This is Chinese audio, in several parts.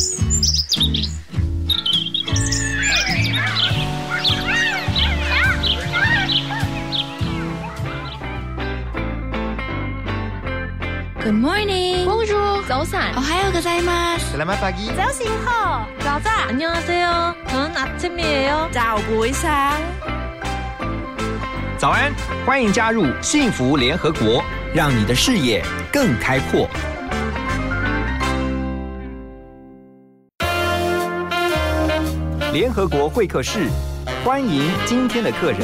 Good morning. Bonjour. 早安。 오하요 고자이마스. Selamat pagi. 早醒好，早早 안녕하세요. 저는 아침이에요. 早不一상그早安，欢迎加入幸福联合国，让你的视野更开阔。 联合国会客室，欢迎今天的客人。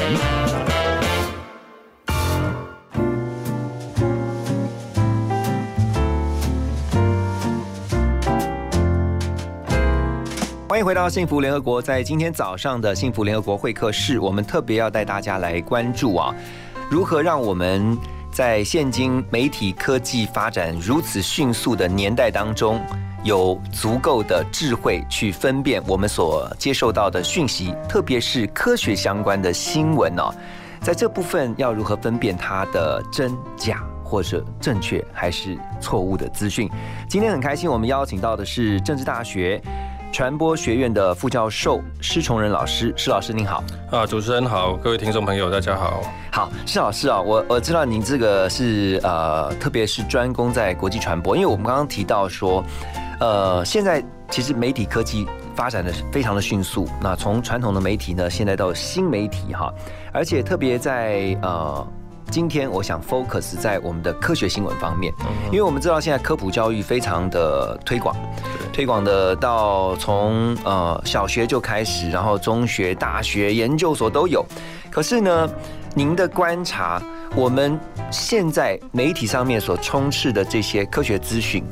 欢迎回到幸福联合国。在今天早上的幸福联合国会客室，我们特别要带大家来关注啊，如何让我们在现今媒体科技发展如此迅速的年代当中，有足够的智慧去分辨我们所接受到的讯息，特别是科学相关的新闻哦。在这部分要如何分辨它的真假？或者正确还是错误的资讯？今天很开心，我们邀请到的是政治大学传播学院的副教授施崇仁老师。施老师您好，啊，主持人好，各位听众朋友大家好。好，施老师啊，我我知道您这个是呃，特别是专攻在国际传播，因为我们刚刚提到说，呃，现在其实媒体科技发展的非常的迅速，那从传统的媒体呢，现在到新媒体哈，而且特别在呃。今天我想 focus 在我们的科学新闻方面，因为我们知道现在科普教育非常的推广，推广的到从呃小学就开始，然后中学、大学、研究所都有。可是呢，您的观察，我们现在媒体上面所充斥的这些科学资讯，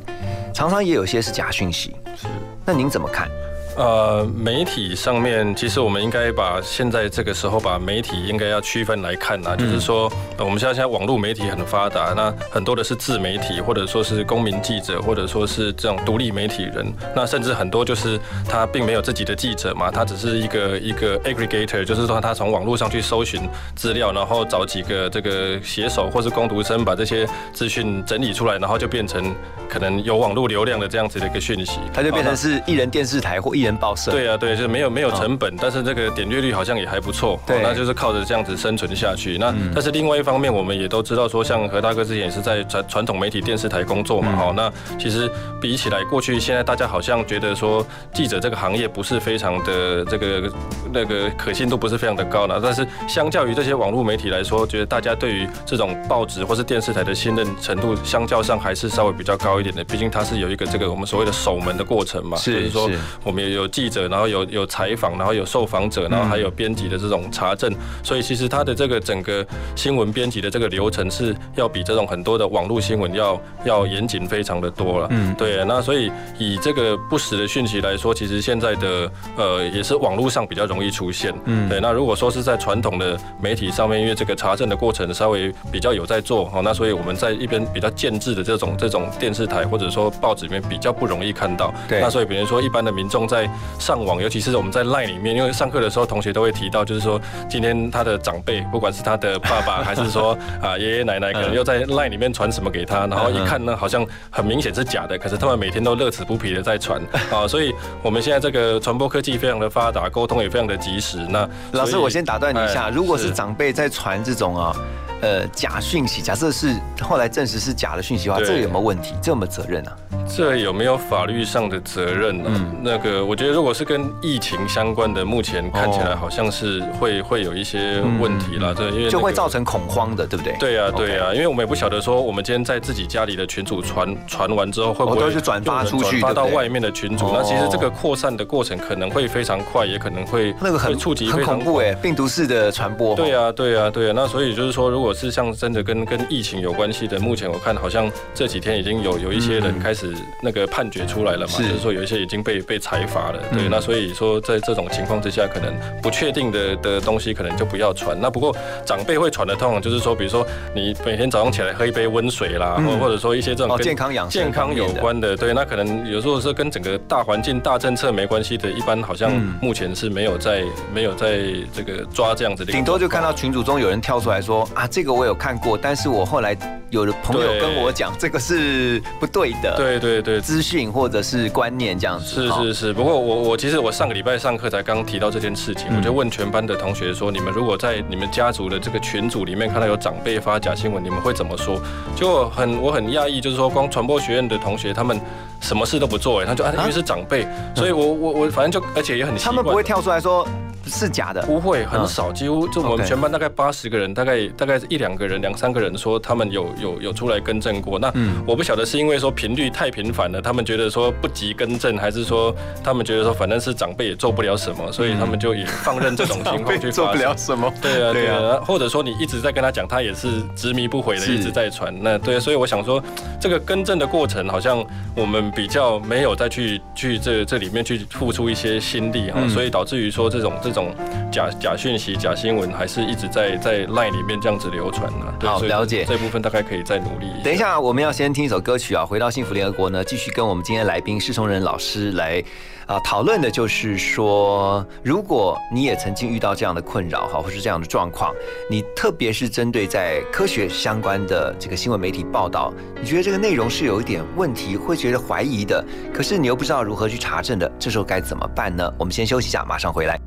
常常也有些是假讯息。是，那您怎么看？呃，媒体上面其实我们应该把现在这个时候把媒体应该要区分来看啊，就是说我们现在现在网络媒体很发达，那很多的是自媒体，或者说是公民记者，或者说是这种独立媒体人，那甚至很多就是他并没有自己的记者嘛，他只是一个一个 aggregator，就是说他从网络上去搜寻资料，然后找几个这个写手或是工读生把这些资讯整理出来，然后就变成可能有网络流量的这样子的一个讯息，他就变成是艺人电视台或艺人报社。对啊，对，就是没有没有成本，但是这个点阅率好像也还不错，对，那就是靠着这样子生存下去。那但是另外一方面，我们也都知道说，像何大哥之前也是在传传统媒体电视台工作嘛，哈，那其实比起来过去，现在大家好像觉得说记者这个行业不是非常的这个那个可信度不是非常的高呢，但是相较于这些网络媒体来说，觉得大家对于这种报纸或是电视台的信任程度，相较上还是稍微比较高一点的。毕竟它是有一个这个我们所谓的守门的过程嘛，就是说我们也有记者。然后有有采访，然后有受访者，然后还有编辑的这种查证，所以其实它的这个整个新闻编辑的这个流程是要比这种很多的网络新闻要要严谨非常的多了。嗯，对。那所以以这个不实的讯息来说，其实现在的呃也是网络上比较容易出现。嗯，对。那如果说是在传统的媒体上面，因为这个查证的过程稍微比较有在做，哦，那所以我们在一边比较建制的这种这种电视台或者说报纸里面比较不容易看到。对。那所以比如说一般的民众在上网，尤其是我们在 LINE 里面，因为上课的时候同学都会提到，就是说今天他的长辈，不管是他的爸爸还是说 啊爷爷奶奶，可能又在 LINE 里面传什么给他，然后一看呢，好像很明显是假的，可是他们每天都乐此不疲的在传 啊，所以我们现在这个传播科技非常的发达，沟通也非常的及时。那老师，我先打断你一下，如果是长辈在传这种啊。呃，假讯息，假设是后来证实是假的讯息的话，这个有没有问题？这有没有责任啊？这有没有法律上的责任呢？嗯，那个我觉得如果是跟疫情相关的，目前看起来好像是会会有一些问题啦。这因为就会造成恐慌的，对不对？对呀，对呀，因为我们也不晓得说，我们今天在自己家里的群组传传完之后，会不会是转发出去，转发到外面的群组？那其实这个扩散的过程可能会非常快，也可能会那个很触及很恐怖哎，病毒式的传播。对呀，对呀，对呀。那所以就是说，如果是像真的跟跟疫情有关系的，目前我看好像这几天已经有有一些人开始那个判决出来了嘛，就是说有一些已经被被裁罚了。对，那所以说在这种情况之下，可能不确定的的东西可能就不要传。那不过长辈会传的，通常就是说，比如说你每天早上起来喝一杯温水啦，或或者说一些这种健康养健康有关的，对，那可能有时候是跟整个大环境大政策没关系的，一般好像目前是没有在没有在这个抓这样子的。顶多就看到群组中有人跳出来说啊，这个我有看过。但是我后来有的朋友跟我讲，这个是不对的。对对对资讯或者是观念这样子。是是是，不过我我其实我上个礼拜上课才刚提到这件事情，嗯我就问全班的同学说，你们如果在你们家族的这个群组里面看到有长辈发假新闻，你们会怎么说？就很我很讶异，就是说光传播学院的同学他们什么事都不做，哎，他就啊因为是长辈，所以我我我反正就而且也很习惯他们不会跳出来说是假的。不会，很少，几乎就我们全班大概八十个人，大概大概一两个人、两三个人说他们有有有出来更正过。那嗯我不晓得是因为说频率太频繁了，他们觉得说不急更正，还是说他们觉得说反正是长辈也做不了什么，所以他们就也放任这种情况去做不。了什么。对啊，对啊或者说你一直在跟他讲，他也是执迷不悔的，一直在传。那对，所以我想说，这个更正的过程，好像我们比较没有再去去这这里面去付出一些心力哈，嗯所以导致于说这种这种假假讯息、假新闻，还是一直在在 line 里面这样子流传呢。好了解这部分大概可以再努力一下。等一下，我们要先听一首歌曲啊。回到幸福联合国呢，继续跟我们今天来宾施崇仁老师来啊讨论的，就是说，如果你也曾经遇到这样的困扰哈，或是这样的状况，你特别是针对在科学相关的这个新闻媒体报道，你觉得这个内容是有一点问题，会觉得怀疑的，可是你又不知道如何去查证的，这时候该怎么办呢？我们先休息一下，马上回来。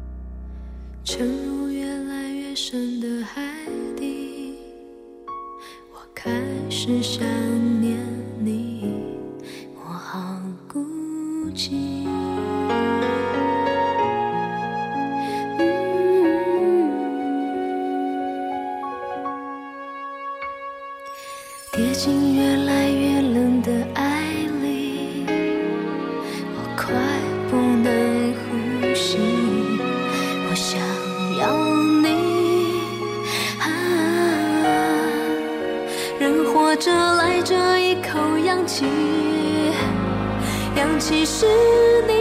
沉入越来越深的海底，我开始想念你，我好孤寂。跌进氧气，氧气是你。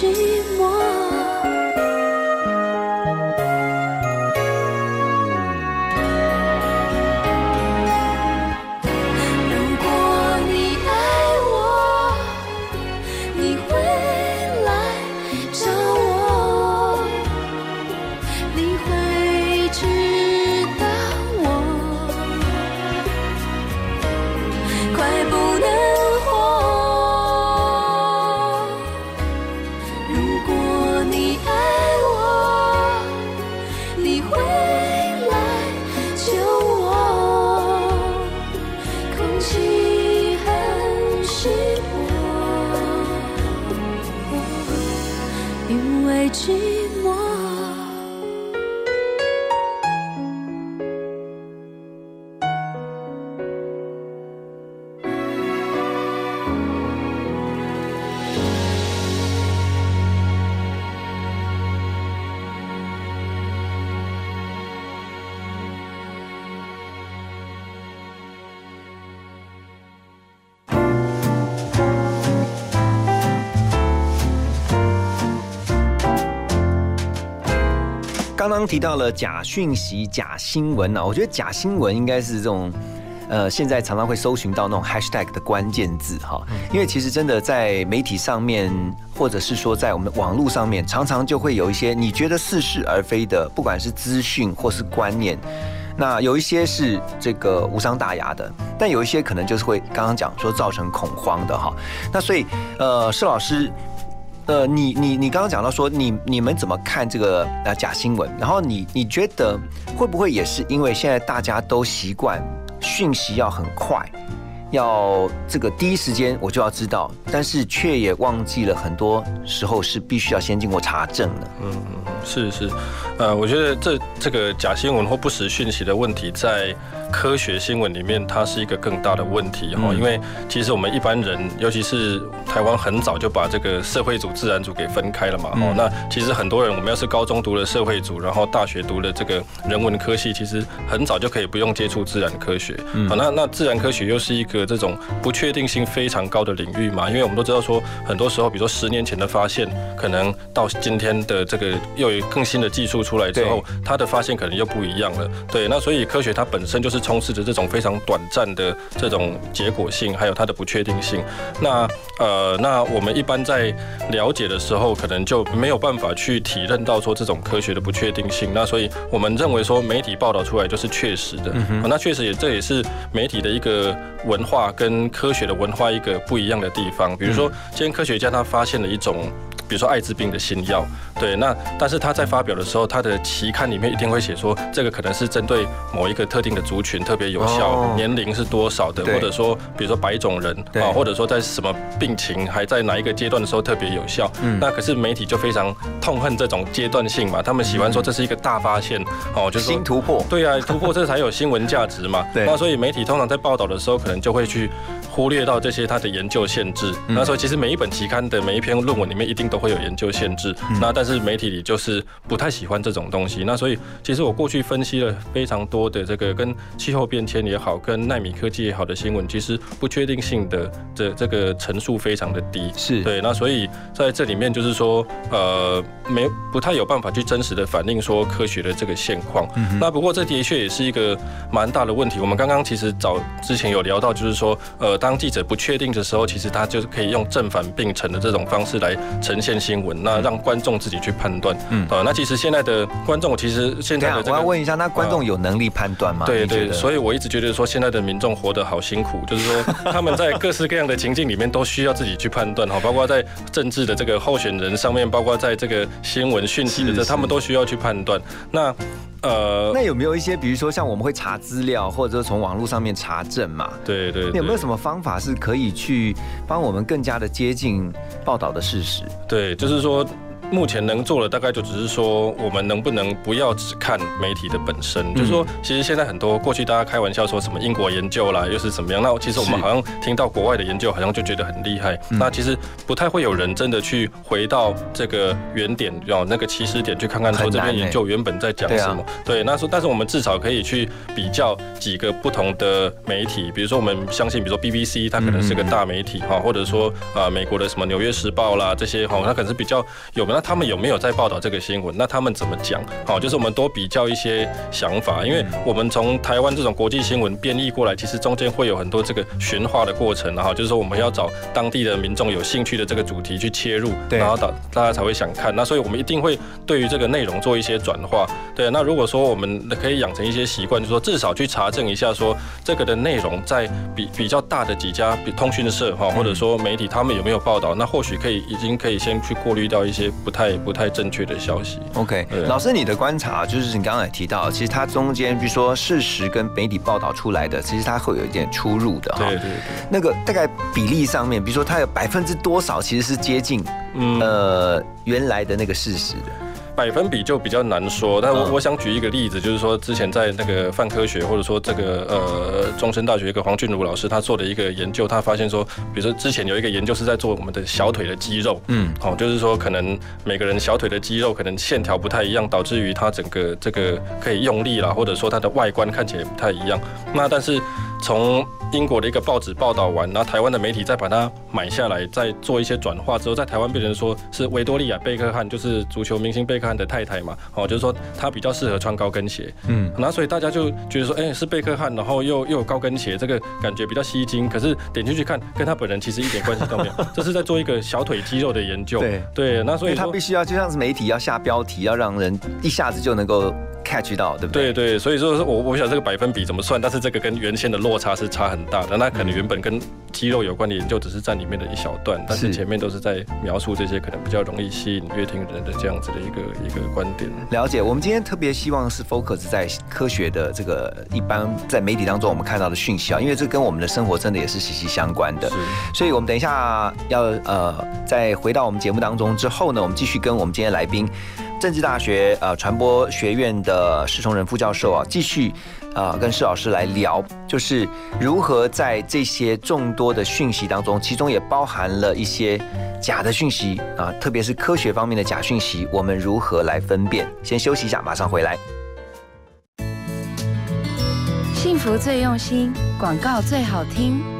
心。刚刚提到了假讯息、假新闻啊，我觉得假新闻应该是这种。呃，现在常常会搜寻到那种 hashtag 的关键字哈，因为其实真的在媒体上面，或者是说在我们网络上面，常常就会有一些你觉得似是而非的，不管是资讯或是观念，那有一些是这个无伤大雅的，但有一些可能就是会刚刚讲说造成恐慌的哈。那所以呃，施老师。呃，你你你刚刚讲到说，你你们怎么看这个呃假新闻？然后你你觉得会不会也是因为现在大家都习惯讯息要很快，要这个第一时间我就要知道，但是却也忘记了很多时候是必须要先经过查证的。嗯嗯，是是，呃，我觉得这这个假新闻或不实讯息的问题在。科学新闻里面，它是一个更大的问题哈，因为其实我们一般人，尤其是台湾很早就把这个社会组、自然组给分开了嘛。哦，那其实很多人，我们要是高中读了社会组，然后大学读了这个人文科系，其实很早就可以不用接触自然科学。好，那那自然科学又是一个这种不确定性非常高的领域嘛，因为我们都知道说，很多时候，比如说十年前的发现，可能到今天的这个又有更新的技术出来之后，它的发现可能又不一样了。对，那所以科学它本身就是。充斥着这种非常短暂的这种结果性，还有它的不确定性。那呃，那我们一般在了解的时候，可能就没有办法去体认到说这种科学的不确定性。那所以我们认为说媒体报道出来就是确实的。那确实也这也是媒体的一个文化跟科学的文化一个不一样的地方。比如说，今天科学家他发现了一种。比如说艾滋病的新药，对，那但是他在发表的时候，他的期刊里面一定会写说，这个可能是针对某一个特定的族群特别有效，年龄是多少的，或者说比如说白种人啊，或者说在什么病情还在哪一个阶段的时候特别有效。那可是媒体就非常痛恨这种阶段性嘛，他们喜欢说这是一个大发现哦，就是新突破。对啊，突破这才有新闻价值嘛。对，那所以媒体通常在报道的时候，可能就会去。忽略到这些它的研究限制，那所以其实每一本期刊的每一篇论文里面一定都会有研究限制，那但是媒体里就是不太喜欢这种东西，那所以其实我过去分析了非常多的这个跟气候变迁也好，跟纳米科技也好的新闻，其实不确定性的这这个层数非常的低，是对，那所以在这里面就是说呃没不太有办法去真实的反映说科学的这个现况，那不过这的确也是一个蛮大的问题，我们刚刚其实早之前有聊到，就是说呃。当记者不确定的时候，其实他就是可以用正反并陈的这种方式来呈现新闻，那让观众自己去判断。嗯，啊，那其实现在的观众，其实现在的我要问一下，那观众有能力判断吗？对对，所以我一直觉得说，现在的民众活得好辛苦，就是说他们在各式各样的情境里面都需要自己去判断哈，包括在政治的这个候选人上面，包括在这个新闻讯息的这，他们都需要去判断。那呃，那有没有一些，比如说像我们会查资料，或者说从网络上面查证嘛？对对，有没有什么方方法是可以去帮我们更加的接近报道的事实？对，就是说。目前能做的大概就只是说，我们能不能不要只看媒体的本身？就是说，其实现在很多过去大家开玩笑说什么英国研究啦，又是怎么样？那其实我们好像听到国外的研究，好像就觉得很厉害。那其实不太会有人真的去回到这个原点，哦那个起始点去看看说这篇研究原本在讲什么。对，那说但是我们至少可以去比较几个不同的媒体，比如说我们相信，比如说 BBC 它可能是个大媒体哈，或者说啊美国的什么纽约时报啦这些哈，它可能是比较有名。他们有没有在报道这个新闻？那他们怎么讲？好，就是我们多比较一些想法，因为我们从台湾这种国际新闻编译过来，其实中间会有很多这个驯化的过程，然后就是说我们要找当地的民众有兴趣的这个主题去切入，然后大大家才会想看。那所以我们一定会对于这个内容做一些转化。对，那如果说我们可以养成一些习惯，就是说至少去查证一下，说这个的内容在比比较大的几家通讯社哈，或者说媒体他们有没有报道，那或许可以已经可以先去过滤掉一些不。不太不太正确的消息。OK，对老师，你的观察就是你刚刚也提到，其实它中间，比如说事实跟媒体报道出来的，其实它会有一点出入的哈。对对对，那个大概比例上面，比如说它有百分之多少其实是接近嗯，呃原来的那个事实的。百分比就比较难说，但我嗯我想举一个例子，就是说之前在那个泛科学或者说这个呃中山大学一个黄俊儒老师他做的一个研究，他发现说，比如说之前有一个研究是在做我们的小腿的肌肉，嗯，哦，就是说可能每个人小腿的肌肉可能线条不太一样，导致于他整个这个可以用力啦，或者说它的外观看起来也不太一样。那但是从英国的一个报纸报道完，然后台湾的媒体再把它买下来，再做一些转化之后，在台湾变成说是维多利亚贝克汉，就是足球明星贝克汉的太太嘛，哦，就是说她比较适合穿高跟鞋，嗯，那所以大家就觉得说，哎、是贝克汉，然后又又有高跟鞋，这个感觉比较吸睛。可是点进去看，跟他本人其实一点关系都没有，这是在做一个小腿肌肉的研究。对对，那所以说所以它必。须要就像是媒体要下标题，要让人一下子就能够 catch 到，对不对？对对，所以说是我我不晓得这个百分比怎么算，但是这个跟原先的落差是差很大的。那可能原本跟肌肉有关的研究只是占里面的一小段，但是是前面都是在描述这些可能比较容易吸引乐听人的这样子的一个一个观点。了解，我们今天特别希望是 focus 在科学的这个一般在媒体当中我们看到的讯息啊，因为这跟我们的生活真的也是息息相关的。是所以我们等一下要呃，在回到我们节目当中之后呢，我们继续跟我们今天来宾，政治大学呃传播学院的施崇仁副教授啊，继续呃跟施老师来聊，就是如何在这些众多的讯息当中，其中也包含了一些假的讯息啊，特别是科学方面的假讯息，我们如何来分辨？先休息一下，马上回来。幸福最用心，广告最好听。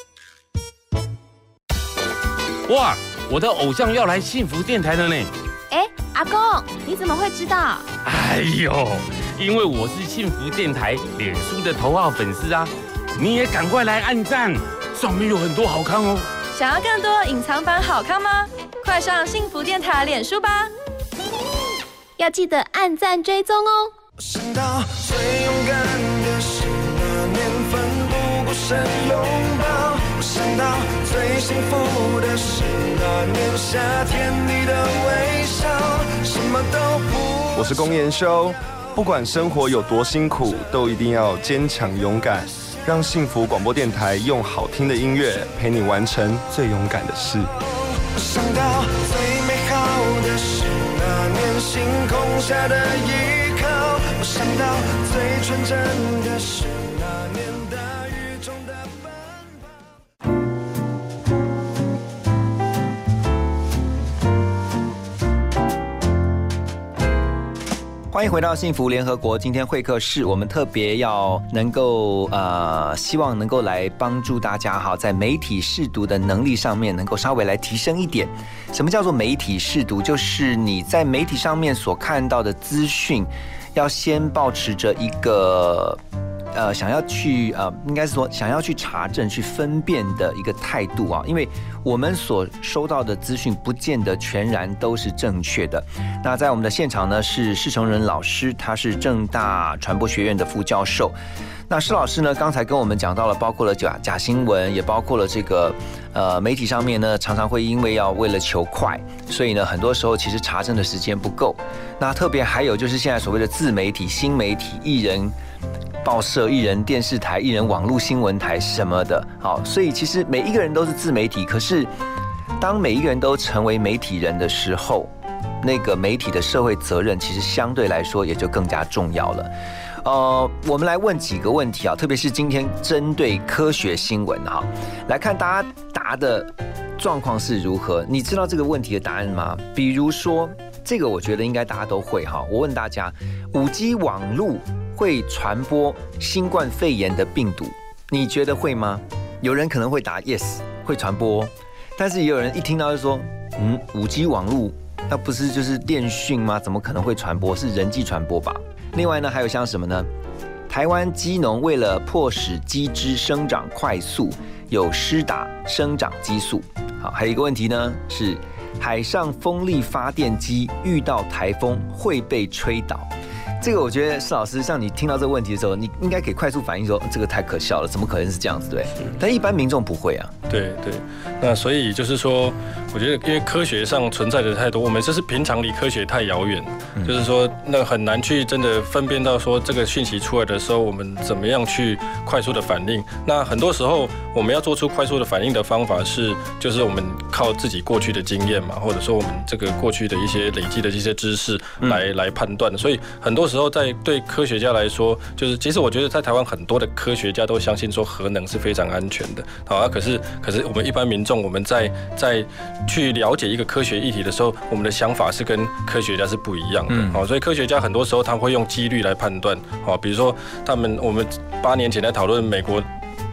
哇，我的偶像要来幸福电台了呢！哎，阿公，你怎么会知道？哎呦，因为我是幸福电台脸书的头号粉丝啊！你也赶快来按赞，上面有很多好看哦。想要更多隐藏版好看吗？快上幸福电台脸书吧！要记得按赞追踪哦。想到最勇敢的是那年奋不顾身最幸福的是那年夏天你的微笑，什么都不。我是龚延修，不管生活有多辛苦，都一定要坚强勇敢，让幸福广播电台用好听的音乐陪你完成最勇敢的事。我想到最美好的是那年星空下的依靠，我想到最纯真的是欢迎回到幸福联合国。今天会客室，我们特别要能够呃，希望能够来帮助大家哈，在媒体试读的能力上面能够稍微来提升一点。什么叫做媒体试读？就是你在媒体上面所看到的资讯，要先保持着一个。呃，想要去呃，应该是说想要去查证、去分辨的一个态度啊，因为我们所收到的资讯不见得全然都是正确的。那在我们的现场呢，是施成仁老师，他是正大传播学院的副教授。那施老师呢，刚才跟我们讲到了，包括了假假新闻，也包括了这个呃媒体上面呢，常常会因为要为了求快，所以呢，很多时候其实查证的时间不够。那特别还有就是现在所谓的自媒体、新媒体、艺人。报社、艺人电视台、艺人网络新闻台什么的，好，所以其实每一个人都是自媒体。可是，当每一个人都成为媒体人的时候，那个媒体的社会责任其实相对来说也就更加重要了。呃，我们来问几个问题啊，特别是今天针对科学新闻哈，来看大家答的状况是如何。你知道这个问题的答案吗？比如说，这个我觉得应该大家都会哈。我问大家，五 G 网络。会传播新冠肺炎的病毒，你觉得会吗？有人可能会答 yes，会传播，但是也有人一听到就说，嗯，五 G 网络那不是就是电讯吗？怎么可能会传播？是人际传播吧？另外呢，还有像什么呢？台湾鸡农为了迫使鸡只生长快速，有施打生长激素。好，还有一个问题呢，是海上风力发电机遇到台风会被吹倒。这个我觉得施老师，像你听到这个问题的时候，你应该可以快速反应说，这个太可笑了，怎么可能是这样子？对，但一般民众不会啊。对对，那所以就是说，我觉得因为科学上存在的太多，我们这是平常离科学太遥远，就是说那很难去真的分辨到说这个讯息出来的时候，我们怎么样去快速的反应。那很多时候我们要做出快速的反应的方法是，就是我们靠自己过去的经验嘛，或者说我们这个过去的一些累积的一些知识来来判断。所以很多时候在对科学家来说，就是其实我觉得在台湾很多的科学家都相信说核能是非常安全的，好啊，可是。可是我们一般民众，我们在在去了解一个科学议题的时候，我们的想法是跟科学家是不一样的。好，所以科学家很多时候他会用几率来判断。好，比如说他们我们八年前在讨论美国。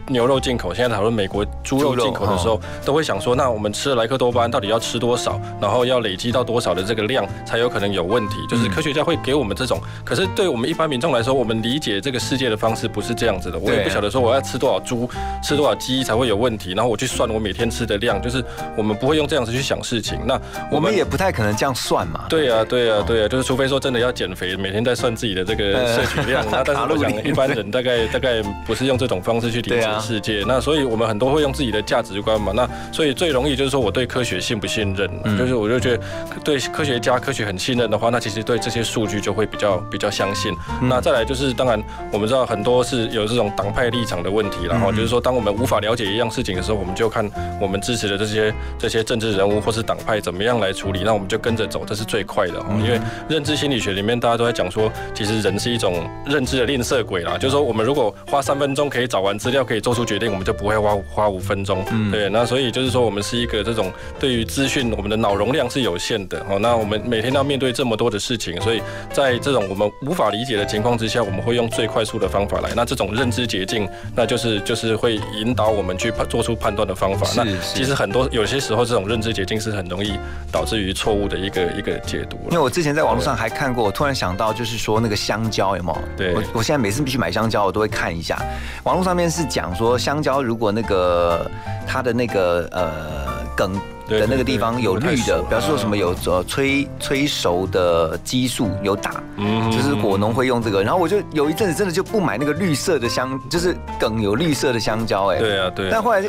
牛肉进口，现在讨论美国猪肉进口的时候，都会想说，那我们吃莱克多巴胺到底要吃多少，然后要累积到多少的这个量，才有可能有问题？就是科学家会给我们这种，可是对我们一般民众来说，我们理解这个世界的方式不是这样子的。我也不晓得说我要吃多少猪，吃多少鸡才会有问题，然后我去算我每天吃的量，就是我们不会用这样子去想事情。那我们也不太可能这样算嘛。对啊，对啊，对啊，就是除非说真的要减肥，每天在算自己的这个摄取量。那但是我想一般人大概 大概不是用这种方式去理解。世界那，所以我们很多会用自己的价值观嘛。那所以最容易就是说，我对科学信不信任？就是我就觉得对科学家、科学很信任的话，那其实对这些数据就会比较比较相信。那再来就是，当然我们知道很多是有这种党派立场的问题，然后就是说，当我们无法了解一样事情的时候，我们就看我们支持的这些这些政治人物或是党派怎么样来处理，那我们就跟着走，这是最快的。因为认知心理学里面大家都在讲说，其实人是一种认知的吝啬鬼啦。就是说，我们如果花三分钟可以找完资料，可以做出决定。我们就不会花花五分钟，对，那所以就是说，我们是一个这种对于资讯，我们的脑容量是有限的哦。那我们每天要面对这么多的事情，所以在这种我们无法理解的情况之下，我们会用最快速的方法来。那这种认知捷径，那就是就是会引导我们去做出判断的方法。那其实很多有些时候，这种认知捷径是很容易导致于错误的一个一个解读。因为我之前在网络上还看过，我突然想到，就是说那个香蕉有没有？对，我我现在每次必须买香蕉，我都会看一下。网络上面是讲说香。香蕉如果那个它的那个呃梗的那个地方有绿的，表示说什么有呃催催熟的激素有打，嗯就是果农会用这个。然后我就有一阵子真的就不买那个绿色的香，就是梗有绿色的香蕉，哎，对啊对。但后来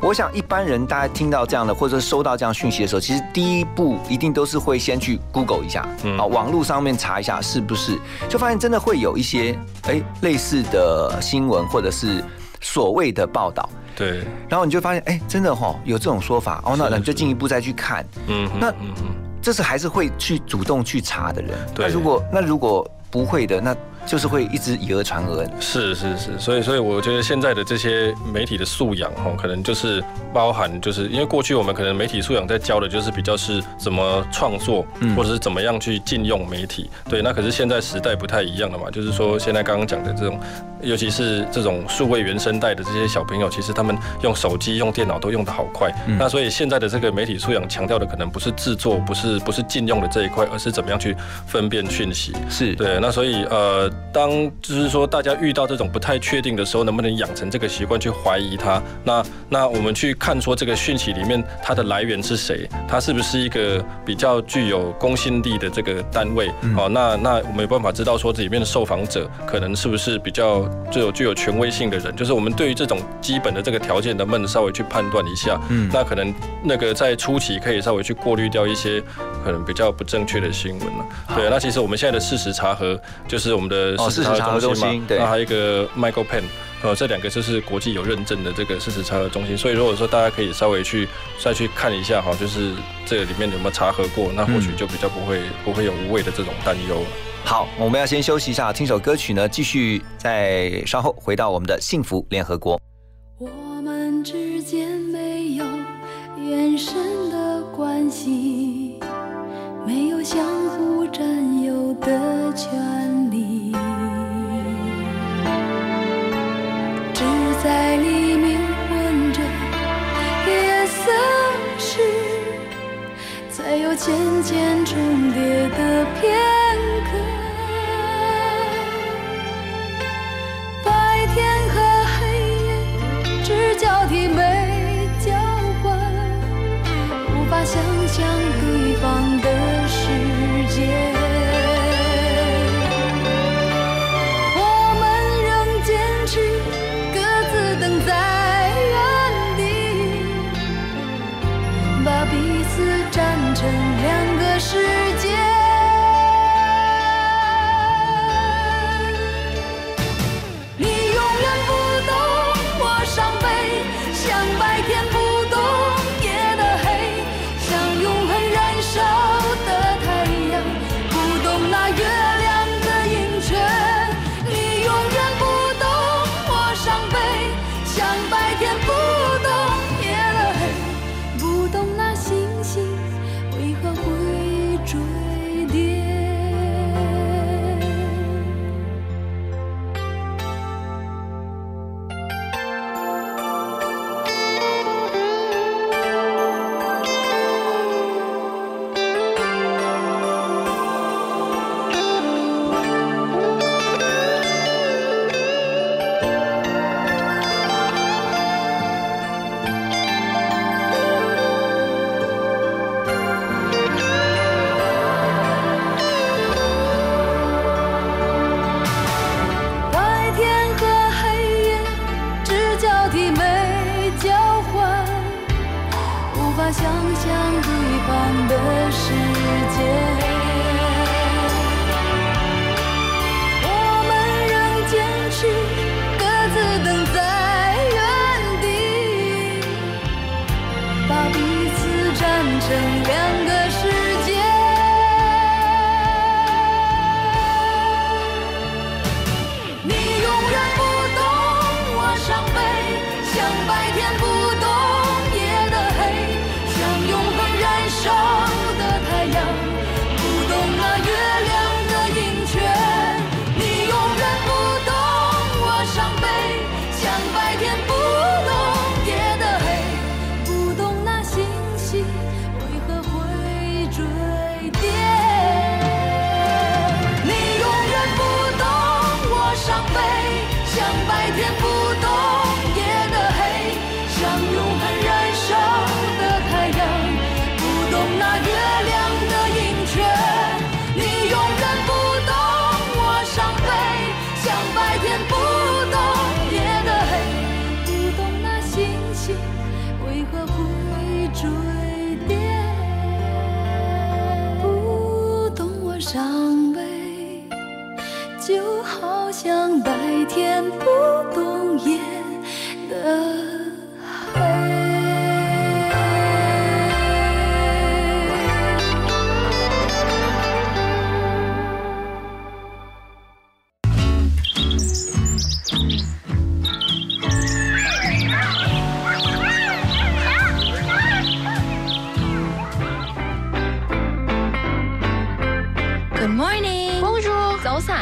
我想一般人大家听到这样的或者说收到这样讯息的时候，其实第一步一定都是会先去 Google 一下，啊，网络上面查一下是不是，就发现真的会有一些哎类似的新闻或者是。所谓的报道，对，然后你就发现，哎，真的哈，有这种说法哦，那你就进一步再去看，嗯，那嗯嗯，这是还是会去主动去查的人，对，如果那如果不会的，那。就是会一直以讹传讹，是是是，所以所以我觉得现在的这些媒体的素养哈，可能就是包含，就是因为过去我们可能媒体素养在教的就是比较是怎么创作，或者是怎么样去禁用媒体，对，那可是现在时代不太一样了嘛，就是说现在刚刚讲的这种，尤其是这种数位原生代的这些小朋友，其实他们用手机、用电脑都用得好快，那所以现在的这个媒体素养强调的可能不是制作，不是不是禁用的这一块，而是怎么样去分辨讯息，是。对，那所以呃。当就是说，大家遇到这种不太确定的时候，能不能养成这个习惯去怀疑它？那那我们去看说这个讯息里面它的来源是谁？它是不是一个比较具有公信力的这个单位？哦，那那我没办法知道说这里面的受访者可能是不是比较具有具有权威性的人？就是我们对于这种基本的这个条件，能不能稍微去判断一下？嗯，那可能那个在初期可以稍微去过滤掉一些可能比较不正确的新闻了。对，那其实我们现在的事实查核就是我们的。事实查核中心，对，那还有一个 Michael Pen，呃，这两个就是国际有认证的这个事实查核中心，所以如果说大家可以稍微去再去看一下哈，就是这个里面有没有查核过，那或许就比较不会不会有无谓的这种担忧。好，我们要先休息一下，听首歌曲呢，继续再稍后回到我们的幸福联合国。我们之间没有延伸的关系，没有相互占有的权利，只。在黎明混着夜色时，才有渐渐重叠的站morning，Bonjour，早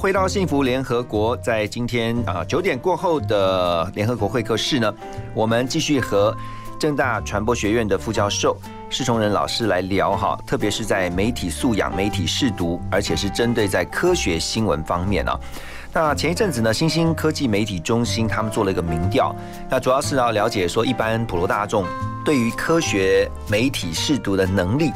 回到幸福联合国，在今天啊九点过后的联合国会客室呢，我们继续和正大传播学院的副教授施崇仁老师来聊哈，特别是在媒体素养、媒体试读，而且是针对在科学新闻方面啊。那前一阵子呢，新兴科技媒体中心他们做了一个民调，那主要是要了解说一般普罗大众对于科学媒体试读的能力。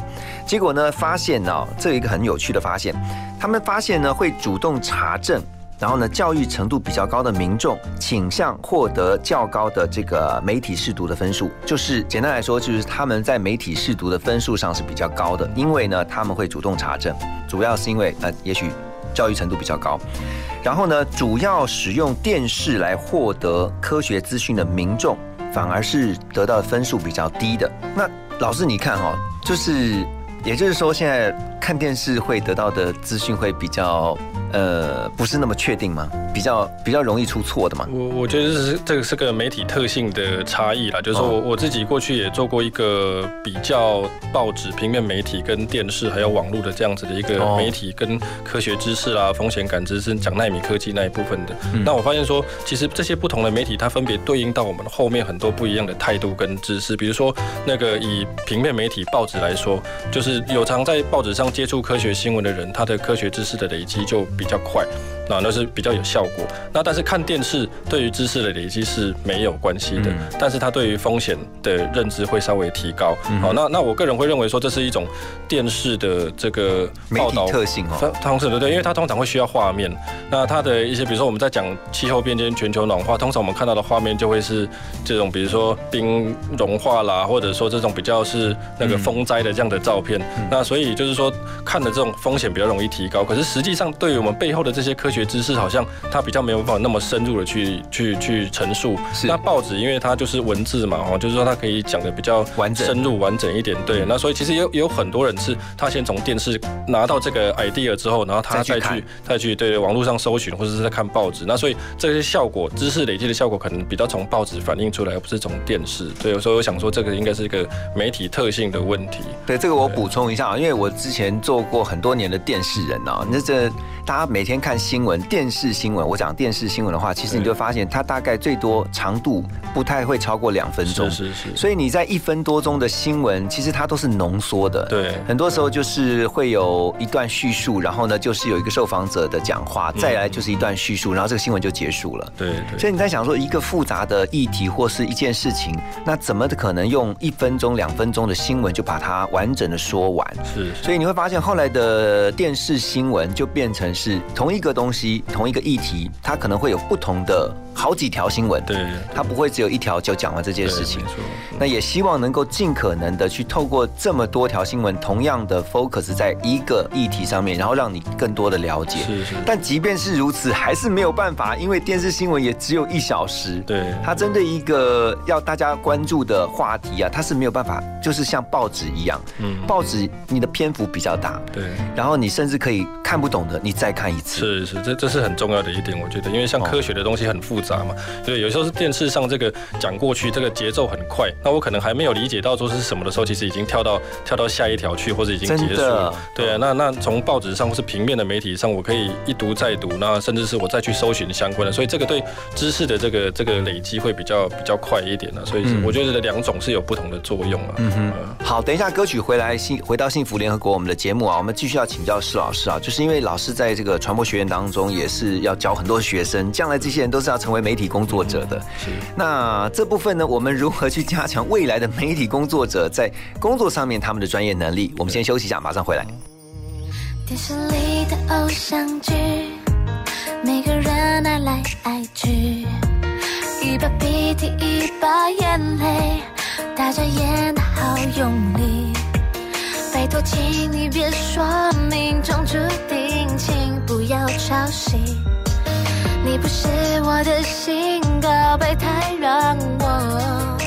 结果呢，发现呢、这有一个很有趣的发现，他们发现呢会主动查证。然后呢，教育程度比较高的民众倾向获得较高的这个媒体试读的分数，就是简单来说，就是他们在媒体试读的分数上是比较高的，因为呢他们会主动查证，主要是因为呃也许教育程度比较高。然后呢，主要使用电视来获得科学资讯的民众，反而是得到分数比较低的。那老师你看哈、哦，就是也就是说，现在看电视会得到的资讯会比较呃不是那么确定吗？比较比较容易出错的吗？我我觉得这是这个是个媒体特性的差异啦，就是说我我自己过去也做过一个比较报纸、平面媒体跟电视还有网络的这样子的一个媒体跟科学知识啦、风险感知是讲纳米科技那一部分的。那我发现说，其实这些不同的媒体它分别对应到我们后面很多不一样的态度跟知识，比如说那个以平面媒体报纸来说，就是有常在报纸上接触科学新闻的人，他的科学知识的累积就比比较快。那那是比较有效果。那但是看电视对于知识的累积是没有关系的，但是它对于风险的认知会稍微提高。好，那那我个人会认为说这是一种电视的这个报道特性哦，通常对对，因为它通常会需要画面。那它的一些比如说我们在讲气候变迁、全球暖化，通常我们看到的画面就会是这种，比如说冰融化啦，或者说这种比较是那个风灾的这样的照片。那所以就是说看的这种风险比较容易提高。可是实际上对于我们背后的这些科学知识好像它比较没有办法那么深入的去去去陈述。是那报纸因为它就是文字嘛，哦，就是说它可以讲的比较完整、深入、完整一点。对，那所以其实也有也有很多人是他先从电视拿到这个 idea 之后，然后他再去再去对网络上搜寻或者是在看报纸。那所以这些效果、知识累积的效果可能比较从报纸反映出来，而不是从电视。对，所以我想说这个应该是一个媒体特性的问题。对，这个我补充一下啊，因为我之前做过很多年的电视人啊，那这大家每天看新闻电。视新闻，我讲电视新闻的话，其实你就发现它大概最多长度不太会超过两分钟，是是是。所以你在一分多钟的新闻，其实它都是浓缩的。对，很多时候就是会有一段叙述，然后呢就是有一个受访者的讲话，再来就是一段叙述，然后这个新闻就结束了。对对。所以你在想说一个复杂的议题或是一件事情，那怎么可能用一分钟、两分钟的新闻就把它完整的说完？是。所以你会发现后来的电视新闻就变成是同一个东西。同一个议题，它可能会有不同的好几条新闻，对，它不会只有一条就讲完这件事情。那也希望能够尽可能的去透过这么多条新闻，同样的 focus 在一个议题上面，然后让你更多的了解。是是。但即便是如此，还是没有办法，因为电视新闻也只有一小时。对。它针对一个要大家关注的话题啊，它是没有办法，就是像报纸一样。嗯。报纸你的篇幅比较大。对。然后你甚至可以看不懂的，你再看一次。是是，这这是。很重要的一点，我觉得，因为像科学的东西很复杂嘛，对，有时候是电视上这个讲过去，这个节奏很快，那我可能还没有理解到说是什么的时候，其实已经跳到跳到下一条去，或者已经结束了。对啊，那那从报纸上或是平面的媒体上，我可以一读再读，那甚至是我再去搜寻相关的，所以这个对知识的这个这个累积会比较比较快一点呢。所以我觉得两种是有不同的作用啊。嗯哼。好，等一下歌曲回来，幸回到幸福联合国我们的节目啊，我们继续要请教施老师啊，就是因为老师在这个传播学院当中也是要教很多。学生将来这些人都是要成为媒体工作者的。是。那这部分呢，我们如何去加强未来的媒体工作者在工作上面他们的专业能力？我们先休息一下，马上回来。电视里的偶像剧，每个人爱来爱去，一把鼻涕一把眼泪，大家演的好用力。拜托，请你别说命中注定，请不要吵醒。你不是我的心，告白太让我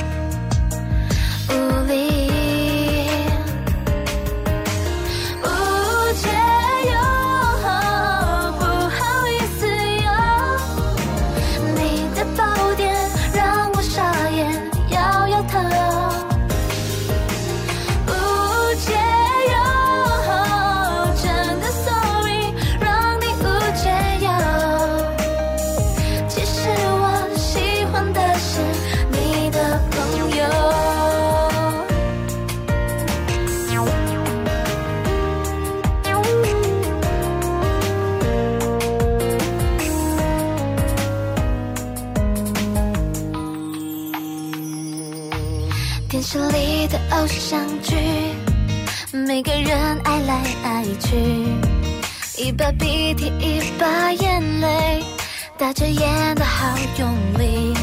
无力。把鼻涕一把眼泪，大着眼的好用力。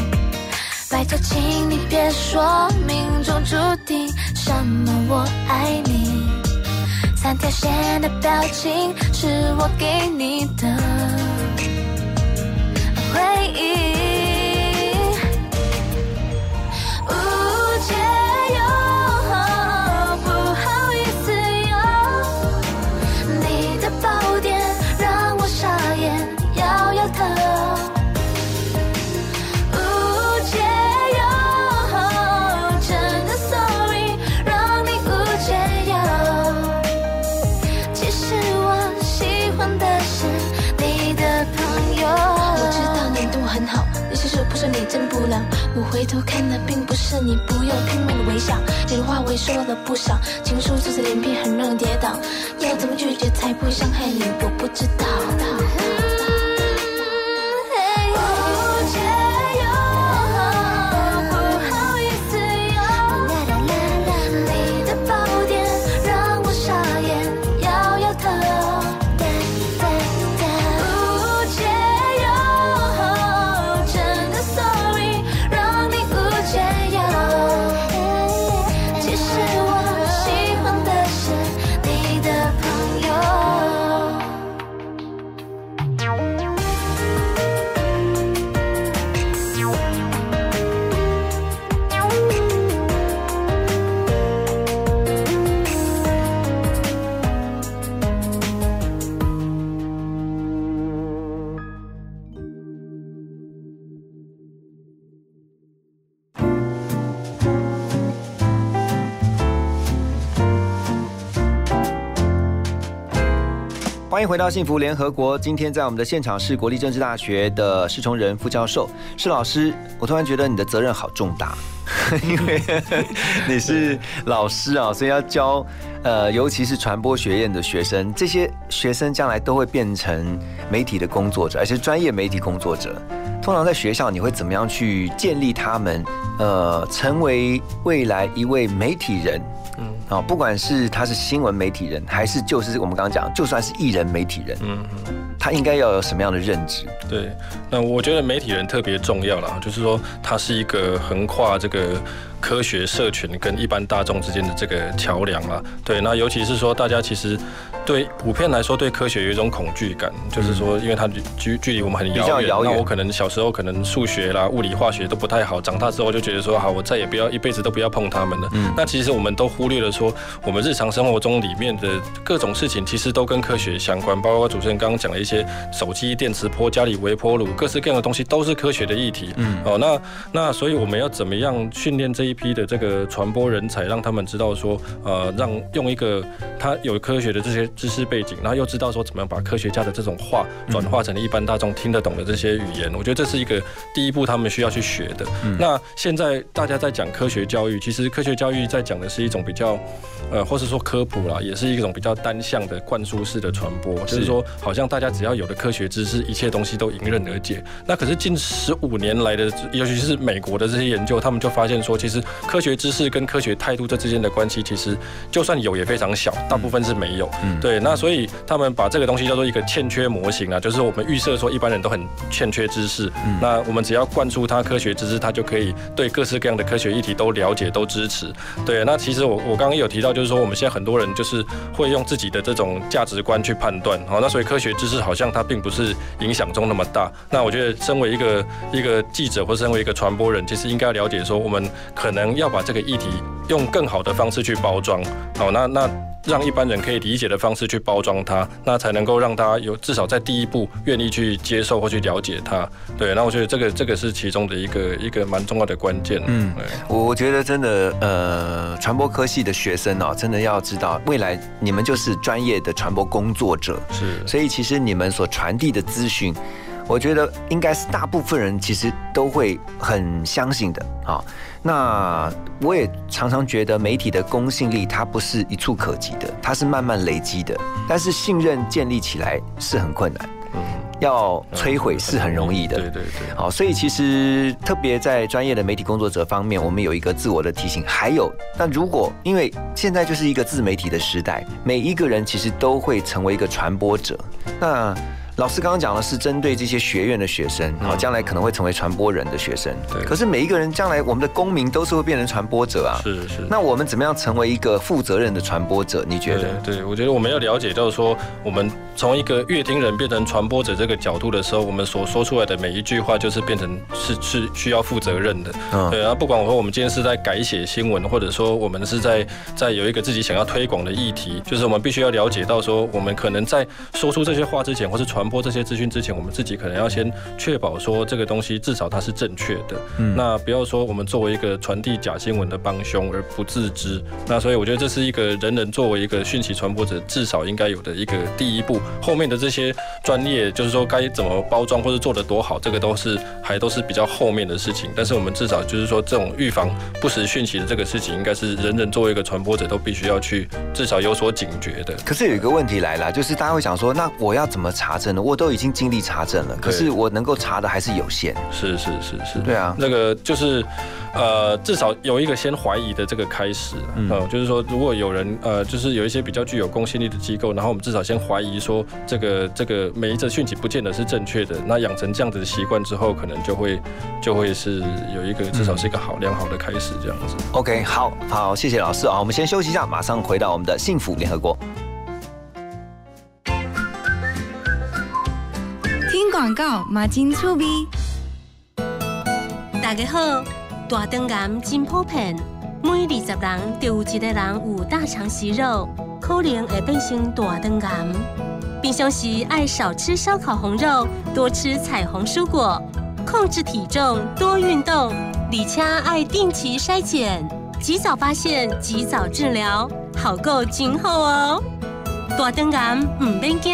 拜托，请你别说命中注定什么我爱你。三条线的表情是我给你的回头看的并不是你，不用拼命的微笑。你的话我也说了不少，情书字字连篇，很让人跌倒。要怎么拒绝才不会伤害你？我不知道。迎回到幸福联合国。今天在我们的现场是国立政治大学的施崇仁副教授，施老师。我突然觉得你的责任好重大，因为 你是老师啊，所以要教呃，尤其是传播学院的学生，这些学生将来都会变成媒体的工作者，而且专业媒体工作者。通常在学校，你会怎么样去建立他们，呃，成为未来一位媒体人？嗯，啊，不管是他是新闻媒体人，还是就是我们刚刚讲，就算是艺人媒体人，嗯，他应该要有什么样的认知？对，那我觉得媒体人特别重要啦，就是说他是一个横跨这个科学社群跟一般大众之间的这个桥梁啦。对，那尤其是说大家其实对普遍来说对科学有一种恐惧感，就是说因为它距距离我们很遥远，我可能小时候可能数学啦、物理、化学都不太好，长大之后就觉得说好，我再也不要一辈子都不要碰它们了。嗯那其实我们都忽略了说，我们日常生活中里面的各种事情其实都跟科学相关，包括主持人刚刚讲的一些手机电磁波、家里微波炉，各式各样的东西都是科学的议题。嗯哦，那那所以我们要怎么样训练这一批的这个传播人才，让他们知道说，呃，让用一个他有科学的这些知识背景，然后又知道说怎么样把科学家的这种话转化成一般大众听得懂的这些语言，我觉得这是一个第一步，他们需要去学的。嗯那现在大家在讲科学教育，其实科学教育在讲的是一种比较，呃，或是说科普啦，也是一种比较单向的灌输式的传播，就是说好像大家只要有了科学知识，一切东西都迎刃而解。那可是近十五年来的，尤其是美国的这些研究，他们就发现说，其实科学知识跟科学态度这之间的关系，其实就算有也非常小，大部分是没有。嗯对，那所以他们把这个东西叫做一个欠缺模型啊，就是我们预设说一般人都很欠缺知识，嗯那我们只要灌输他科学知识，他就可以对各式各样的科学议题都了解、都支持。对，那其实我我刚刚有提到，就是说我们现在很多人就是会用自己的这种价值观去判断，好，那所以科学知识好像它并不是影响中那么大。那我觉得身为一个一个记者或身为一个传播人，其实应该要了解说，我们可能要把这个议题用更好的方式去包装，好，那那。让一般人可以理解的方式去包装它，那才能够让大家有至少在第一步愿意去接受或去了解它。对，那我觉得这个这个是其中的一个一个蛮重要的关键。嗯，我我觉得真的，呃，传播科系的学生哦，真的要知道，未来你们就是专业的传播工作者，是，所以其实你们所传递的资讯，我觉得应该是大部分人其实都会很相信的啊。那我也常常觉得媒体的公信力它不是一触可及的，它是慢慢累积的，但是信任建立起来是很困难，嗯，要摧毁是很容易的。对对对，好，所以其实特别在专业的媒体工作者方面，我们有一个自我的提醒。还有，那如果因为现在就是一个自媒体的时代，每一个人其实都会成为一个传播者。那老师刚刚讲的是针对这些学院的学生，好，将来可能会成为传播人的学生。对可是每一个人将来，我们的公民都是会变成传播者啊。是是。那我们怎么样成为一个负责任的传播者？你觉得？对，对我觉得我们要了解到说，我们从一个乐听人变成传播者这个角度的时候，我们所说出来的每一句话，就是变成是是需要负责任的。嗯对，然后不管我说我们今天是在改写新闻，或者说我们是在在有一个自己想要推广的议题，就是我们必须要了解到说，我们可能在说出这些话之前，或是传传播这些资讯之前，我们自己可能要先确保说这个东西至少它是正确的。嗯那不要说我们作为一个传递假新闻的帮凶而不自知。那所以我觉得这是一个人人作为一个讯息传播者至少应该有的一个第一步。后面的这些专业，就是说该怎么包装或者做得多好，这个都是还都是比较后面的事情。但是我们至少就是说这种预防不实讯息的这个事情，应该是人人作为一个传播者都必须要去至少有所警觉的。可是有一个问题来了，就是大家会想说，那我要怎么查证呢？我都已经尽力查证了，可是我能够查的还是有限。是是是是，对啊，那个就是呃，至少有一个先怀疑的这个开始，嗯、就是说如果有人呃，就是有一些比较具有公信力的机构，然后我们至少先怀疑说这个这个每一则讯息不见得是正确的，那养成这样子的习惯之后，可能就会就会是有一个至少是一个好良好的开始这样子。OK，好好，谢谢老师啊，我们先休息一下，马上回到我们的幸福联合国。广告，马金醋鼻。大家好，大肠癌真普遍，每二十人就有一个人有大肠息肉，可能会变成大肠癌。平常时爱少吃烧烤红肉，多吃彩虹蔬果，控制体重，多运动，而且爱定期筛检，及早发现，及早治疗，好够今后哦。大肠癌唔免惊。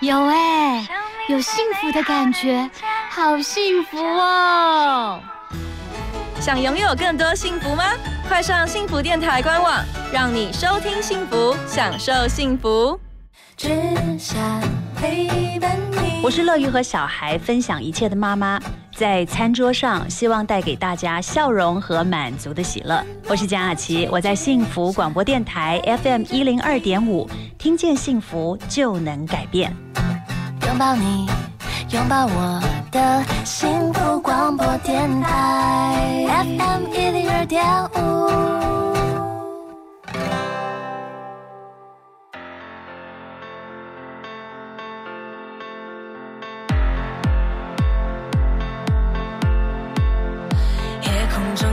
有哎，有幸福的感觉，好幸福哦！想拥有更多幸福吗？快上幸福电台官网，让你收听幸福，享受幸福。只想陪伴你。我是乐于和小孩分享一切的妈妈，在餐桌上希望带给大家笑容和满足的喜乐。我是蒋雅琪，我在幸福广播电台 FM 一零二点五，听见幸福就能改变。拥抱你，拥抱我的幸福广播电台 FM 一零二点五。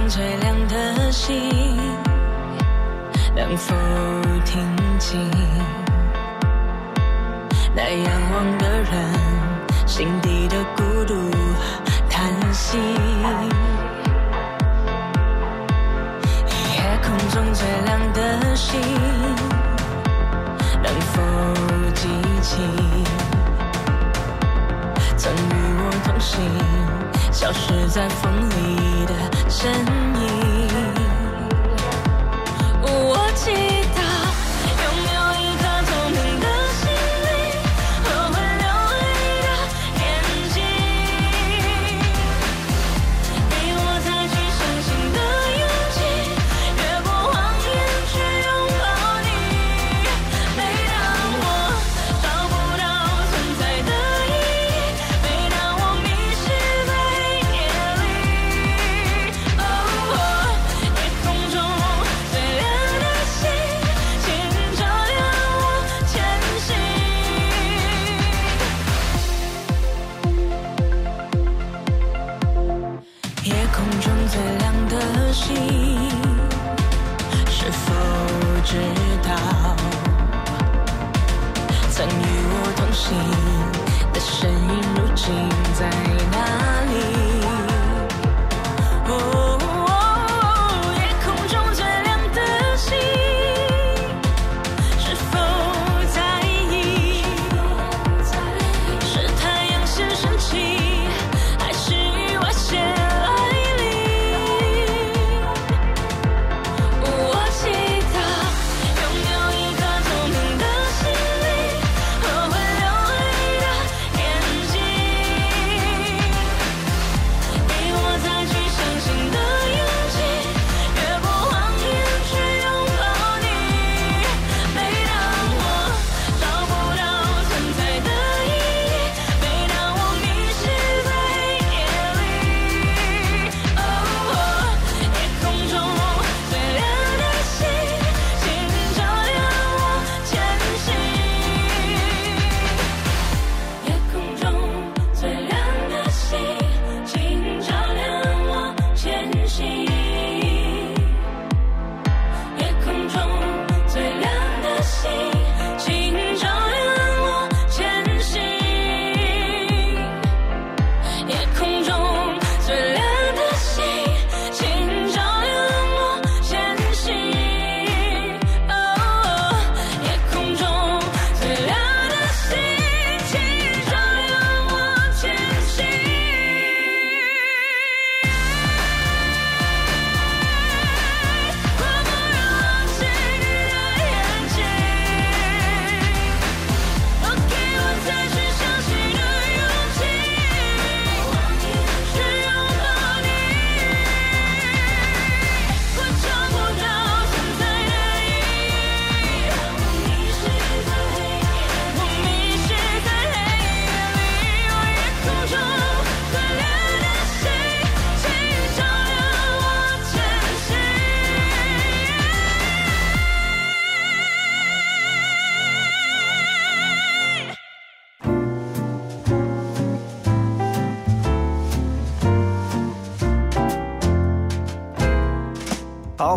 最亮的星，能否听清？那仰望的人心底的孤独叹息。夜空中最亮的星，能否记起曾与我同行？消失在风里的身影。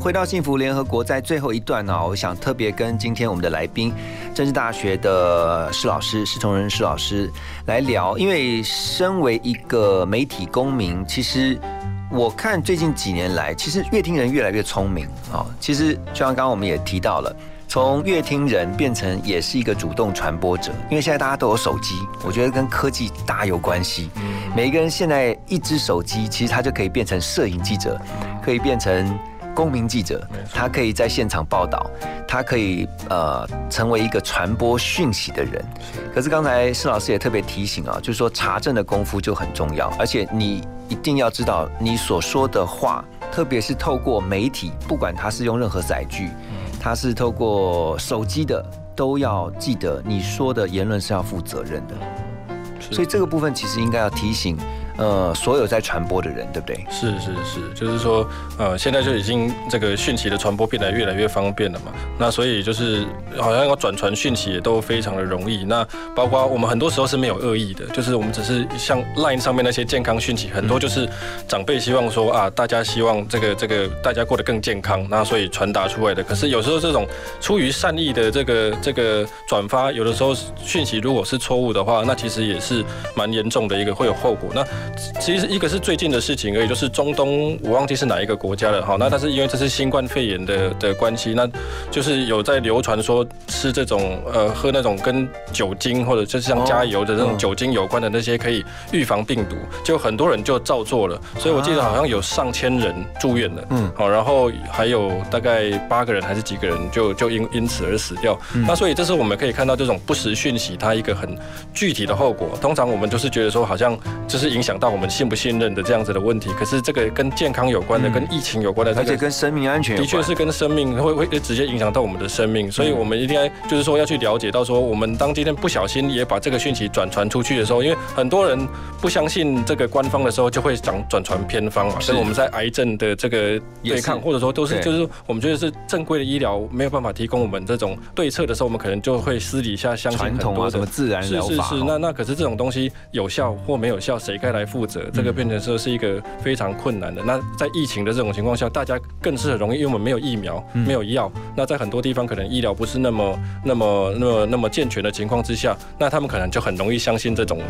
回到幸福联合国，在最后一段呢，我想特别跟今天我们的来宾，政治大学的施老师施崇仁施老师来聊，因为身为一个媒体公民，其实我看最近几年来，其实乐听人越来越聪明啊。其实就像刚刚我们也提到了，从乐听人变成也是一个主动传播者，因为现在大家都有手机，我觉得跟科技大有关系。每一个人现在一只手机，其实他就可以变成摄影记者，可以变成。公民记者，他可以在现场报道，他可以呃成为一个传播讯息的人。可是刚才施老师也特别提醒啊，就是说查证的功夫就很重要，而且你一定要知道你所说的话，特别是透过媒体，不管他是用任何载具，他是透过手机的，都要记得你说的言论是要负责任的。所以这个部分其实应该要提醒。呃，所有在传播的人，对不对？是是是，就是说，呃，现在就已经这个讯息的传播变得越来越方便了嘛。那所以就是好像要转传讯息也都非常的容易。那包括我们很多时候是没有恶意的，就是我们只是像 Line 上面那些健康讯息，很多就是长辈希望说啊，大家希望这个这个大家过得更健康，那所以传达出来的。可是有时候这种出于善意的这个这个转发，有的时候讯息如果是错误的话，那其实也是蛮严重的一个会有后果。那其实一个是最近的事情而已，就是中东，我忘记是哪一个国家了。哈，那但是因为这是新冠肺炎的的关系，那就是有在流传说吃这种呃喝那种跟酒精或者就是像加油的这种酒精有关的那些可以预防病毒，就很多人就照做了。所以我记得好像有上千人住院了，嗯，好，然后还有大概八个人还是几个人就就因因此而死掉。那所以这是我们可以看到这种不实讯息它一个很具体的后果。通常我们就是觉得说好像就是影响。到我们信不信任的这样子的问题，可是这个跟健康有关的，跟疫情有关的，而且跟生命安全，的确是跟生命会会直接影响到我们的生命，所以我们一定要就是说要去了解到说，我们当今天不小心也把这个讯息转传出去的时候，因为很多人不相信这个官方的时候，就会讲转传偏方嘛。所以我们在癌症的这个对抗，或者说都是就是我们觉得是正规的医疗没有办法提供我们这种对策的时候，我们可能就会私底下相信很多什么自然疗法。是是是，那那可是这种东西有效或没有效，谁该来负责？这个变成说是一个非常困难的。那在疫情的这种情况下，大家更是很容易，因为我们没有疫苗，没有药。那在很多地方可能医疗不是那么、那么、那么、那么健全的情况之下，那他们可能就很容易相信这种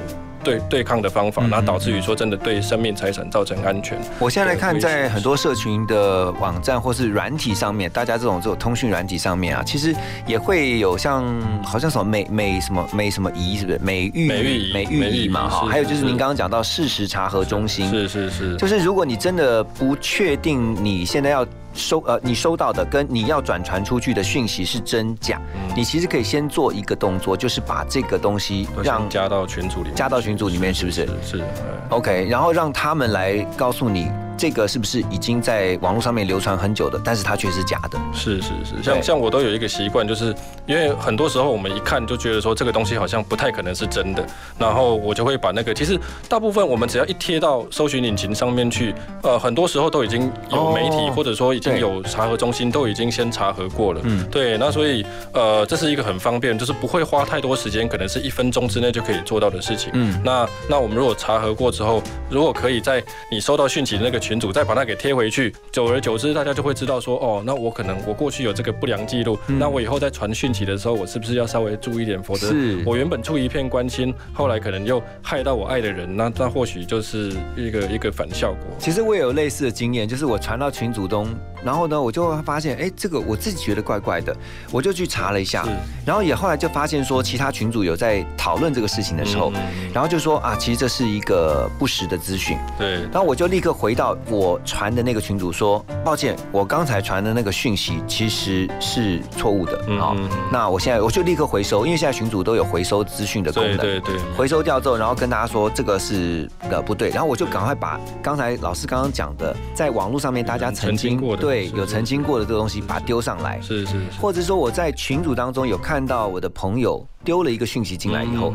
对对抗的方法，那导致于说真的对生命财产造成安全。我现在来看，在很多社群的网站或是软体上面，大家这种这种通讯软体上面啊，其实也会有像好像什么美美什么美什么仪是不是美玉美玉美玉仪嘛哈？还有就是您刚刚讲到事实查核中心，是是是，就是如果你真的不确定你现在要。收呃，你收到的跟你要转传出去的讯息是真假，你其实可以先做一个动作，就是把这个东西让加到群组里面，加到群组里面，是不是？是。OK，然后让他们来告诉你。这个是不是已经在网络上面流传很久的？但是它却是假的。是是是，像像我都有一个习惯，就是因为很多时候我们一看就觉得说这个东西好像不太可能是真的，然后我就会把那个其实大部分我们只要一贴到搜寻引擎上面去，呃，很多时候都已经有媒体或者说已经有查核中心都已经先查核过了。嗯，对，那所以呃这是一个很方便，就是不会花太多时间，可能是一分钟之内就可以做到的事情。嗯，那那我们如果查核过之后，如果可以在你收到讯息的那个。群主再把它给贴回去，久而久之，大家就会知道说，哦，那我可能我过去有这个不良记录，那我以后在传讯息的时候，我是不是要稍微注意点？否则，我原本出一片关心，后来可能又害到我爱的人，那那或许就是一个一个反效果。其实我也有类似的经验，就是我传到群组中，然后呢，我就会发现，哎，这个我自己觉得怪怪的，我就去查了一下，然后也后来就发现说，其他群主有在讨论这个事情的时候，然后就说啊，其实这是一个不实的资讯。对，然后我就立刻回到。我传的那个群主说：“抱歉，我刚才传的那个讯息其实是错误的。好，那我现在我就立刻回收，因为现在群主都有回收资讯的功能。对对对，回收掉之后，然后跟大家说这个是呃不对，然后我就赶快把刚才老师刚刚讲的，在网络上面大家曾经对有曾经过的这个东西，把它丢上来。是是，或者说我在群组当中有看到我的朋友丢了一个讯息进来以后。”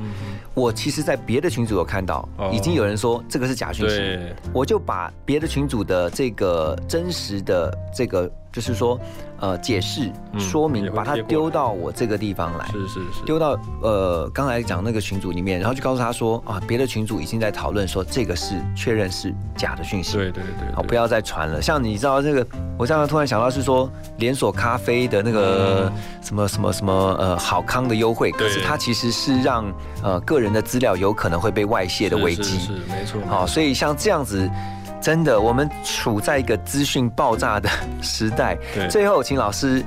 我其实，在别的群组有看到，已经有人说这个是假讯息，我就把别的群组的这个真实的这个就是说呃解释嗯说明，把它丢到我这个地方来，是是是，丢到呃刚才讲那个群组里面，然后就告诉他说啊，别的群组已经在讨论说这个是确认是假的讯息，对对对，好，不要再传了。像你知道这个，我刚刚突然想到是说连锁咖啡的那个什么什么什么呃好康的优惠，可是它其实是让呃个人的资料有可能会被外泄的危机。是没错。好，所以像这样子。真的，我们处在一个资讯爆炸的 时代。最后，请老师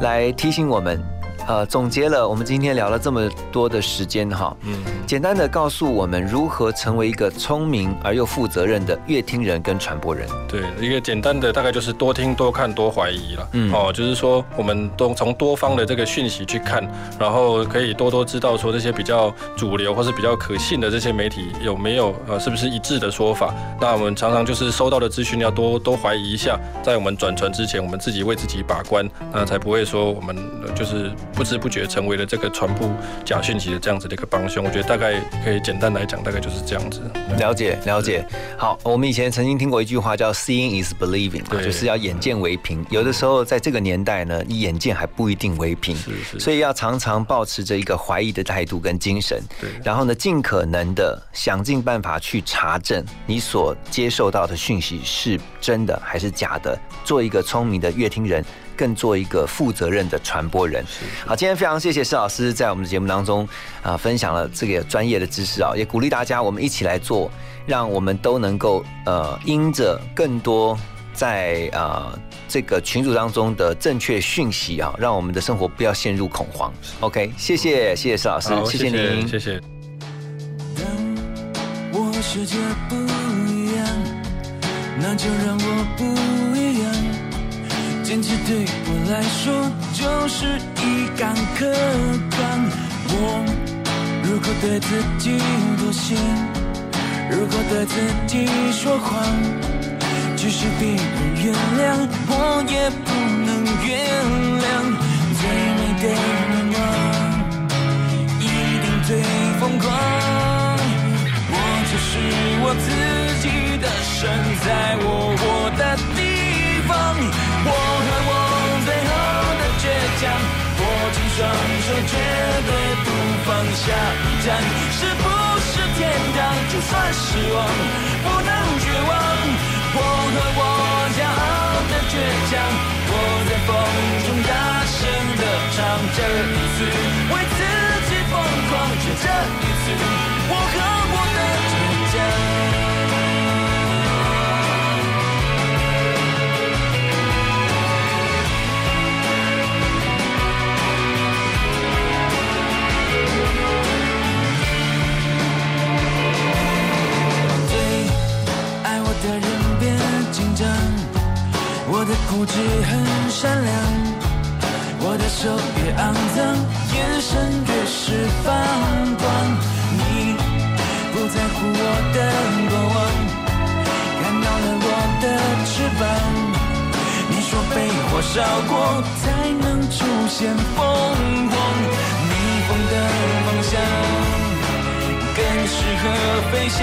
来提醒我们，呃，总结了我们今天聊了这么多的时间哈，嗯，简单的告诉我们如何成为一个聪明而又负责任的乐听人跟传播人。对，一个简单的大概就是多听、多看、多怀疑了。嗯哦，就是说我们都从多方的这个讯息去看，然后可以多多知道说这些比较主流或是比较可信的这些媒体有没有呃是不是一致的说法。那我们常常就是收到的资讯要多多怀疑一下，在我们转传之前，我们自己为自己把关，那才不会说我们呃就是不知不觉成为了这个传播假讯息的这样子的一个帮凶。我觉得大概可以简单来讲，大概就是这样子。了解了解。好，我们以前曾经听过一句话叫 “seeing is believing”，啊就是要眼见为凭。有的时候在这个年代呢，你眼见还不一定为凭，所以要常常保持着一个怀疑的态度跟精神。对，然后呢，尽可能的想尽办法去查证你所接受到的讯息是真的还是假的，做一个聪明的乐听人。更做一个负责任的传播人。好，今天非常谢谢施老师在我们的节目当中啊、分享了这个专业的知识啊，也鼓励大家我们一起来做，让我们都能够呃因着更多在呃这个群组当中的正确讯息啊，让我们的生活不要陷入恐慌。OK，谢谢谢谢施老师，谢谢您，谢谢。我世界不一样，那就让我不。坚持对我来说就是一杆刻钢。我如果对自己妥协，如果对自己说谎，即使别人原谅，我也不能原谅。最美的愿望，一定最疯狂。我就是我自己的神，在我活的握紧双手，绝对不放下。一站是不是天堂？就算失望，不能绝望。我和我骄傲的倔强，我在风中大声的唱，这一次为自己疯狂，就这一次，我的固执很善良，我的手越肮脏，眼神越是放光。你不在乎我的过往，看到了我的翅膀。你说被火烧过才能出现凤凰，逆风的方向更适合飞翔。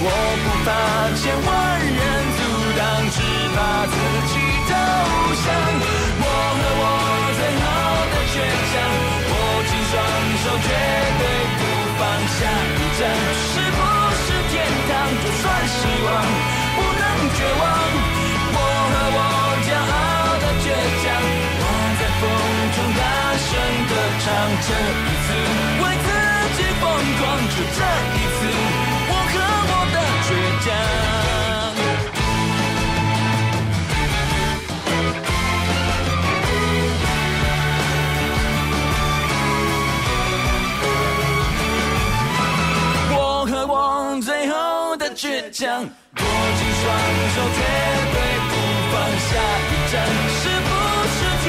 我不怕千万人阻挡，只把自己握紧双手，绝对不放下。一站是不是天